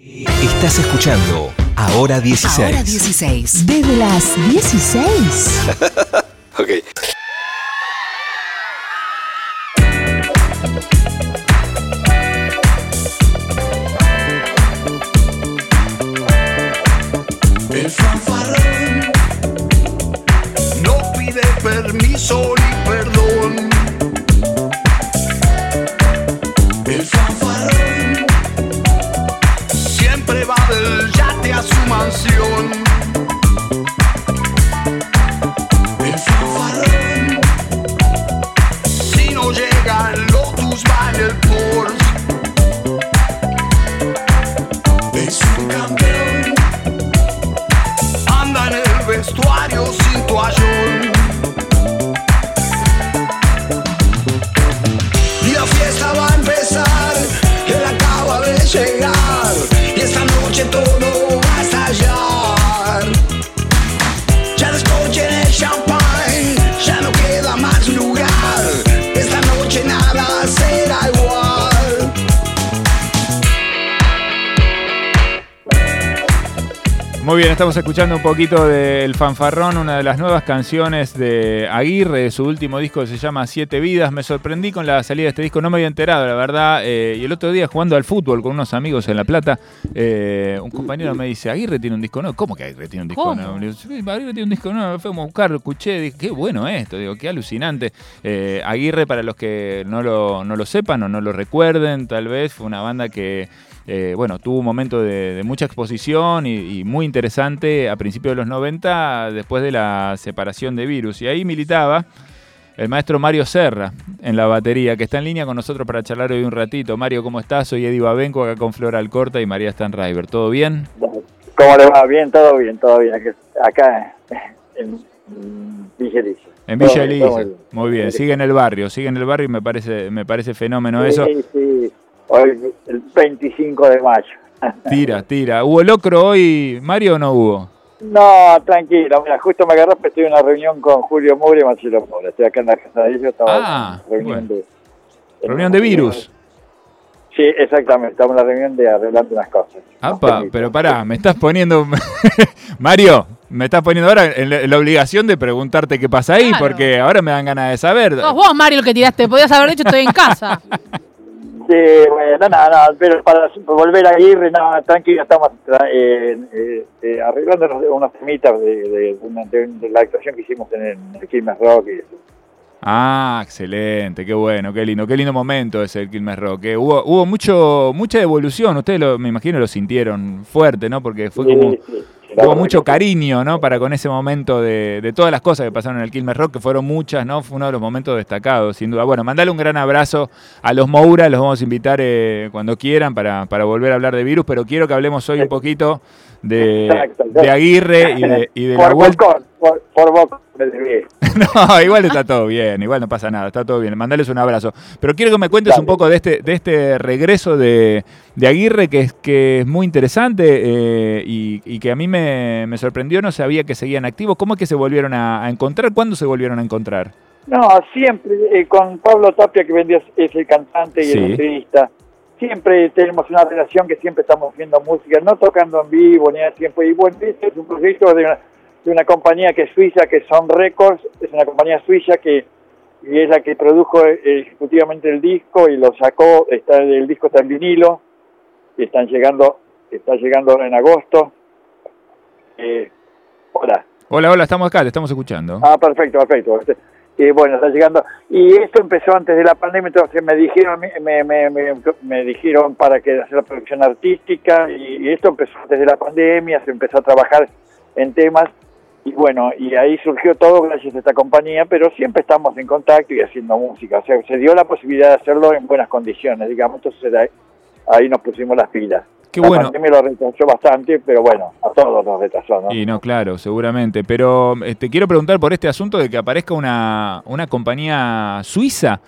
Estás escuchando Ahora 16. Ahora 16. Desde las 16. ok. Muy bien, estamos escuchando un poquito del Fanfarrón, una de las nuevas canciones de Aguirre, de su último disco que se llama Siete Vidas. Me sorprendí con la salida de este disco, no me había enterado, la verdad. eh, y el otro día jugando al fútbol con unos amigos en La Plata, eh, un compañero me dice, Aguirre tiene un disco nuevo. ¿Cómo que Aguirre tiene un disco ¿Cómo? nuevo? Le digo, "Sí, Aguirre tiene un disco nuevo, fuimos a buscar, lo escuché, dije, qué bueno esto, digo, qué alucinante. Eh, Aguirre, para los que no lo, no lo sepan o no lo recuerden, tal vez, fue una banda que eh, bueno, tuvo un momento de, de mucha exposición y, y muy interesante a principios de los 90, después de la separación de Virus. Y ahí militaba el maestro Mario Serra en la batería, que está en línea con nosotros para charlar hoy un ratito. Mario, ¿cómo estás? Soy Eddie Babenco, acá con Flora Alcorta y María Stanriver. ¿Todo bien? ¿Cómo le va? Bien, todo bien, todo bien. Acá en, Villa Elisa. En Villa Elisa. Muy bien, sigue en el barrio, sigue en el barrio y me parece, me parece fenómeno eso. Sí, sí. Hoy, el 25 de mayo. Tira, tira. ¿Hubo locro hoy, Mario, o no hubo? No, tranquilo. Mira, justo me agarró estoy en una reunión con Julio Moura y Marcelo Moura. Estoy acá en la casa de ellos. Estaba Ah, en reunión bueno. de... Reunión de virus. Sí, exactamente. Estamos en la reunión de arreglando unas cosas. Apa, pero pará, me estás poniendo. Mario, me estás poniendo ahora en la, en la obligación de preguntarte qué pasa ahí, Claro. porque ahora me dan ganas de saber. Sos vos, Mario, el que tiraste. Podías haber dicho estoy en casa. Sí, bueno, no, no, pero para volver a Aguirre, no, tranquilo, estamos eh, eh, eh, arreglándonos de unas temitas de, de, de- de la actuación que hicimos en el, en el Quilmes Rock. Y eso. Ah, excelente, qué bueno, qué lindo, qué lindo momento ese el Quilmes Rock. que hubo, hubo mucho, mucha evolución, ustedes lo, me imagino lo sintieron fuerte, ¿no? Porque fue como. Sí, sí, la Hubo mucho cariño, ¿no? Para con ese momento de, de todas las cosas que pasaron en el Quilmes Rock, que fueron muchas, ¿no? Fue uno de los momentos destacados, sin duda. Bueno, mandale un gran abrazo a los Moura, los vamos a invitar eh, cuando quieran para, para volver a hablar de virus, pero quiero que hablemos hoy un poquito de, Exacto, de Aguirre y de, y de la por vuelta. Bocón, por, por Bocón. No, igual está todo bien, igual no pasa nada, está todo bien. Mandales un abrazo. Pero quiero que me cuentes Dale. un poco de este, de este regreso de, de Aguirre, que es, que es muy interesante eh, y, y que a mí me, me sorprendió, no sabía que seguían activos. ¿Cómo es que se volvieron a, a encontrar? ¿Cuándo se volvieron a encontrar? No, siempre, eh, con Pablo Tapia, que vendía, es el cantante y Sí. el letrista, siempre tenemos una relación que siempre estamos haciendo música, no tocando en vivo ni a tiempo. Y bueno, este es un proyecto de una, de una compañía que es suiza, que son Records, es una compañía suiza que y es la que produjo eh, ejecutivamente el disco y lo sacó, está el disco está en vinilo, y están llegando, está llegando en agosto. Eh, hola. Hola, hola, estamos acá, te estamos escuchando. Ah, perfecto, perfecto. Y bueno, está llegando. Y esto empezó antes de la pandemia, entonces me dijeron, me, me, me, dijeron para que hacer la producción artística y, y esto empezó antes de la pandemia, se empezó a trabajar en temas y bueno, y ahí surgió todo gracias a esta compañía, pero siempre estamos en contacto y haciendo música. O sea, se dio la posibilidad de hacerlo en buenas condiciones, digamos, entonces ahí, ahí nos pusimos las pilas. Qué la bueno. pandemia lo retrasó bastante, pero bueno, a todos nos retrasó, ¿no? Y no, claro, seguramente. Pero eh, te quiero preguntar por este asunto de que aparezca una, una compañía suiza.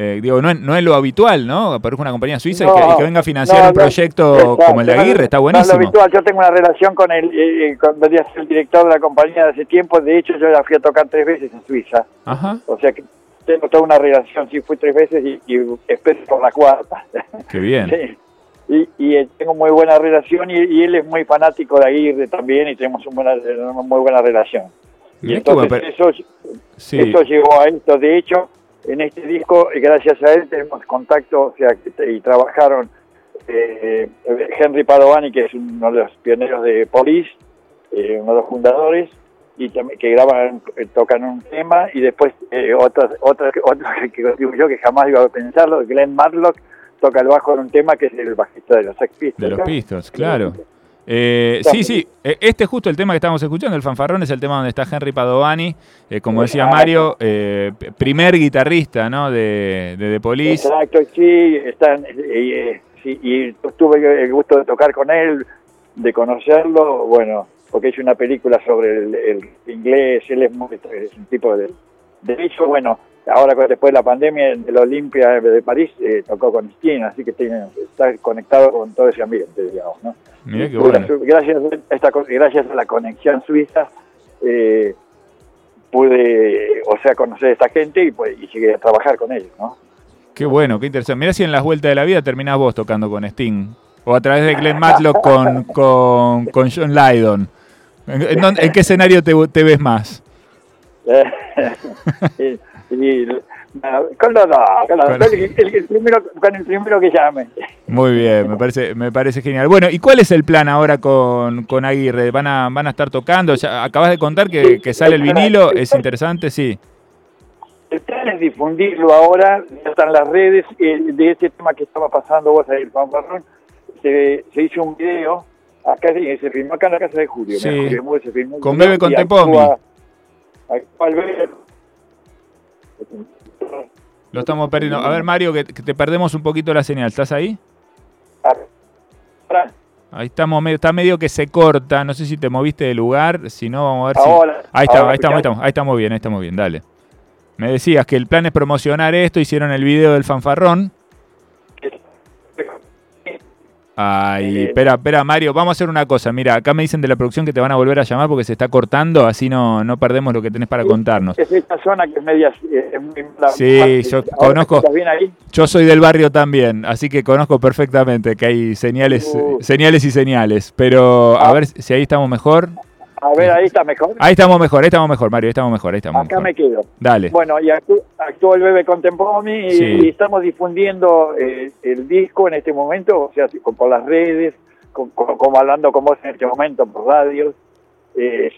Eh, digo, no es, no es lo habitual, ¿no? Aparezca una compañía suiza y, que, y que venga a financiar no, un proyecto exacto, como el de Aguirre, está no es lo buenísimo. habitual. Yo tengo una relación con el, eh, eh, con, el director de la compañía de hace tiempo. De hecho, yo la fui a tocar tres veces en Suiza. Ajá, O sea que tengo toda una relación. Sí, fui tres veces y, y espero por la cuarta. qué bien. Sí. Y, y, tengo muy buena relación y, y él es muy fanático de Aguirre también y tenemos una, buena, una muy buena relación. Y entonces bueno, pero- eso, Sí. eso llegó a esto. De hecho, en este disco, eh, gracias a él, tenemos contacto, o sea, y trabajaron eh, Henry Padovani, que es uno de los pioneros de Police, eh, uno de los fundadores, y también que graban, eh, tocan un tema, y después eh, otros, otros, otros que contribuyó que jamás iba a pensarlo, Glenn Matlock, toca el bajo en un tema que es el bajista de los Sex Pistols. De los. Pistols, claro. Eh, sí, sí, eh, este es justo el tema que estamos escuchando, el fanfarrón es el tema donde está Henry Padovani, eh, como decía Mario, eh, primer guitarrista ¿no? de, de The Police. Exacto, sí, están, eh, eh, sí, y tuve el gusto de tocar con él, de conocerlo, bueno, porque hizo una película sobre el, el inglés, él es, muy, es un tipo de... De hecho, bueno, ahora después de la pandemia en la Olimpia de París eh, tocó con Sting, así que tiene, está conectado con todo ese ambiente, digamos, ¿no? Mirá qué bueno. Gracias, a esta, gracias a la conexión suiza eh, pude, o sea, conocer a esta gente y, pues, y llegué a trabajar con ellos, ¿no? Qué bueno, qué interesante. Mirá si en las vueltas de la vida terminás vos tocando con Sting. O a través de Glenn Matlock con, con, con John Lydon. ¿En, en dónde- en qué escenario te, te ves más? con los dos, con los Con- dos, el, el- el primero, con el primero que llame. Muy bien, me parece, me parece genial. Bueno, ¿y cuál es el plan ahora con, con Aguirre? ¿Van a, ¿Van a estar tocando? Ya acabas de contar que, que sale el vinilo, es interesante, sí. El plan es difundirlo ahora, ya están las redes, eh, de este tema que estaba pasando vos ahí, el fanfarrón, se, se hizo un video, acá se se filmó acá en la casa de Julio, Sí. Julio se filmó Con Bebe con y Tepomi. Lo estamos perdiendo. A ver, Mario, que, que te perdemos un poquito la señal. ¿Estás ahí? Ahí estamos, está medio que se corta. No sé si te moviste de lugar. Si no, vamos a ver si. Ahí está, ahora, ahí estamos, ahí estamos, ahí estamos bien, ahí estamos bien. Dale. Me decías que el plan es promocionar esto. Hicieron el video del fanfarrón. Ay, Eh, espera, espera, Mario, vamos a hacer una cosa. Mira, acá me dicen de la producción que te van a volver a llamar porque se está cortando, así no, no perdemos lo que tenés para contarnos. Es esta zona que es media... eh, es muy- la- Sí, yo conozco- ¿Estás bien ahí? Yo soy del barrio también, así que conozco perfectamente que hay señales, Uh. señales y señales. Pero a Ah. ver si ahí estamos mejor. A ver, ahí está mejor. Ahí estamos mejor, ahí estamos mejor, Mario, ahí estamos mejor, ahí estamos Acá mejor. me quedo. Dale. Bueno, y actú- actuó el Bebe Contempomi y, Sí. y estamos difundiendo eh, el disco en este momento, o sea, con- por las redes, con- con- como hablando con vos en este momento por radio, eh,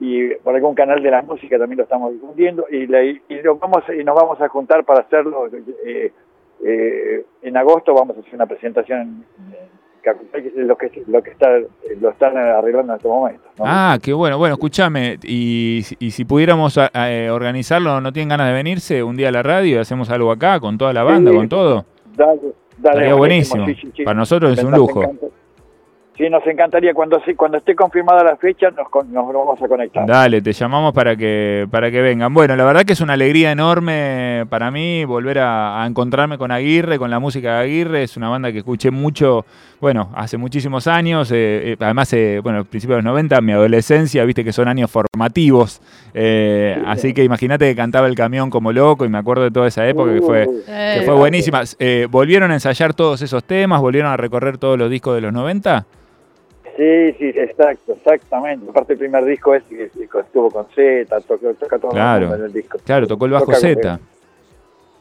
y por algún canal de la música también lo estamos difundiendo, y, la- y lo vamos, y nos vamos a juntar para hacerlo. eh, eh, en agosto vamos a hacer una presentación en, en Capital, que es lo que, lo que está, lo están arreglando en este momento. ¿no? Ah, qué bueno. Bueno, escúchame, y, y si pudiéramos a- a, eh, organizarlo, ¿no tienen ganas de venirse un día a la radio y hacemos algo acá con toda la banda, Sí. con todo? Dale, dale, Estaría buenísimo. sí, sí, sí. Para nosotros es un lujo. encanta. Sí, nos encantaría. Cuando cuando esté confirmada la fecha, nos, nos vamos a conectar. Dale, te llamamos para que, para que vengan. Bueno, la verdad que es una alegría enorme para mí volver a, a encontrarme con Aguirre, con la música de Aguirre. Es una banda que escuché mucho, bueno, hace muchísimos años. eh, eh, además, eh, bueno, principios de los 90, mi adolescencia, viste que son años formativos. eh, así que imagínate que cantaba el camión como loco y me acuerdo de toda esa época que fue, Uh, que Eh, fue buenísima. Eh, ¿Volvieron a ensayar todos esos temas? ¿Volvieron a recorrer todos los discos de los 90? Sí, sí, exacto, exactamente. Aparte el primer disco es que estuvo con Z, toca, toca todo Claro. el disco. Claro, tocó el bajo Z.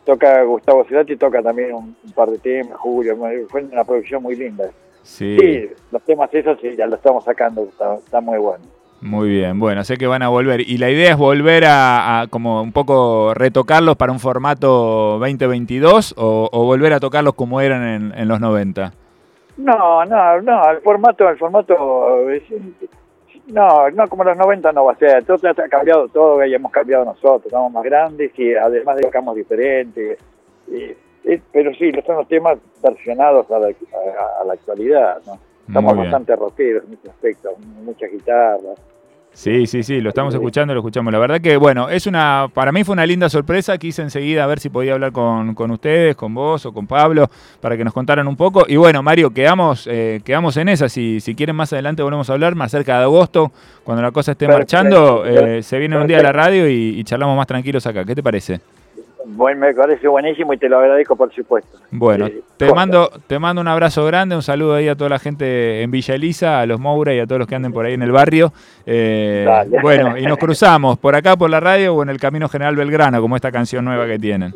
Toca Gustavo Cerati, toca también un, un par de temas, Julio, fue una producción muy linda. Sí. Sí, los temas esos sí, ya los estamos sacando, está, está muy bueno. Muy bien, bueno, sé que van a volver. Y la idea es volver a, a como un poco retocarlos para un formato 2022 o, o volver a tocarlos como eran en, en los 90. No, no, no, el formato, el formato, es- no, no, como los 90 no va a ser, todo ha cambiado todo, ya hemos cambiado nosotros, estamos más grandes y además tocamos diferente, y- y- pero sí, son los temas versionados a la, a- a la actualidad, ¿no? Estamos bastante rockeros en ese aspecto, muchas guitarras. Sí, sí, sí, lo estamos escuchando, lo escuchamos. La verdad que, bueno, es una, para mí fue una linda sorpresa. Quise enseguida a ver si podía hablar con, con ustedes, con vos o con Pablo, para que nos contaran un poco. Y bueno, Mario, quedamos, eh, quedamos en esa. Si, si quieren más adelante volvemos a hablar, más cerca de agosto, cuando la cosa esté Perfecto. marchando, eh, se viene un día a la radio y, y charlamos más tranquilos acá. ¿Qué te parece? Bueno, me parece buenísimo y te lo agradezco por supuesto. Bueno, Eh, te mando, te mando un abrazo grande, un saludo ahí a toda la gente en Villa Elisa, a los Moura y a todos los que anden por ahí en el barrio. Eh, Dale. bueno, y nos cruzamos por acá por la radio o en el Camino General Belgrano, como esta canción nueva que tienen.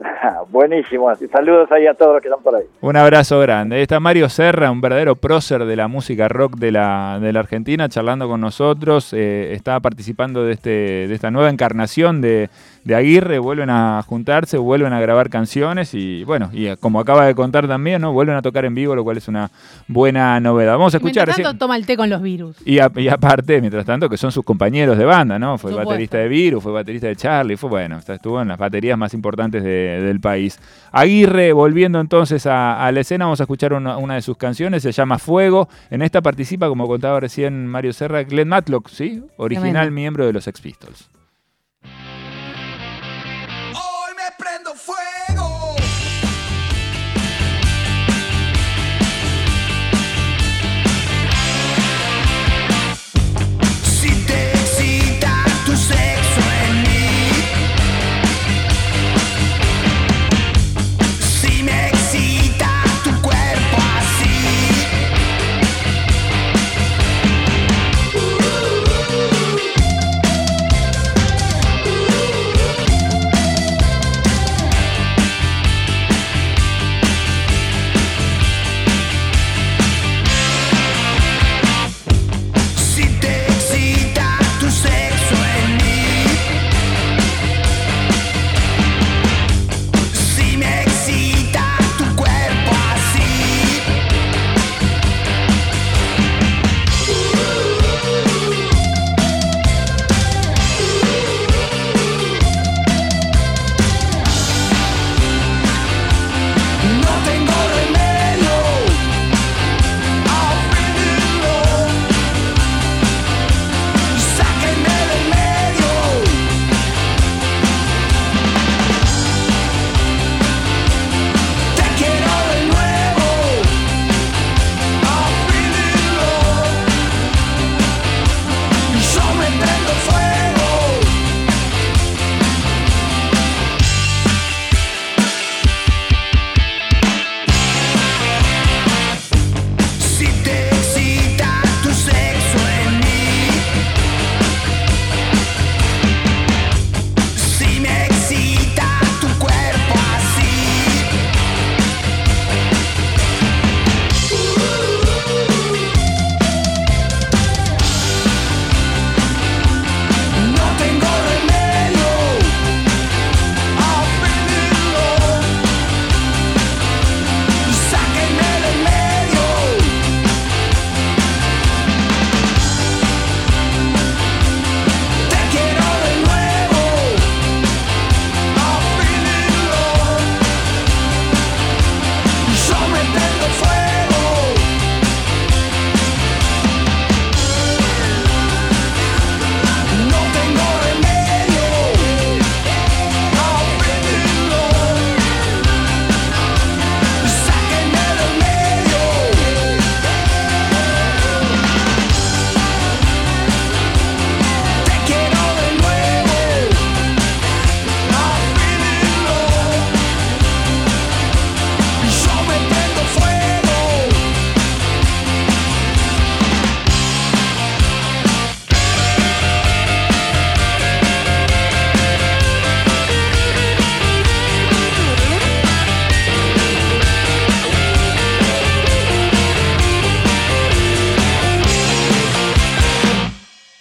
buenísimo. Saludos ahí a todos los que están por ahí. Un abrazo grande. Ahí está Mario Serra, un verdadero prócer de la música rock de la, de la Argentina, charlando con nosotros. Eh, está participando de, este, de esta nueva encarnación de, de Aguirre. Vuelven a juntarse, vuelven a grabar canciones y, bueno, y eh, como acaba de contar también, ¿no? vuelven a tocar en vivo, lo cual es una buena novedad. Vamos a escuchar. Mientras tanto, toma el té con los virus. Y, a- y aparte, mientras tanto, que son sus compañeros de banda, ¿no? Fue Supuesto. baterista de Virus, fue baterista de Charlie, fue bueno, estuvo en las baterías más importantes de- del país. Aguirre, volviendo entonces a, a la escena, vamos a escuchar una, una de sus canciones, se llama Fuego. En esta participa, como contaba recién Mario Serra, Glenn Matlock, ¿sí? Original Tremendo. miembro de los Sex Pistols.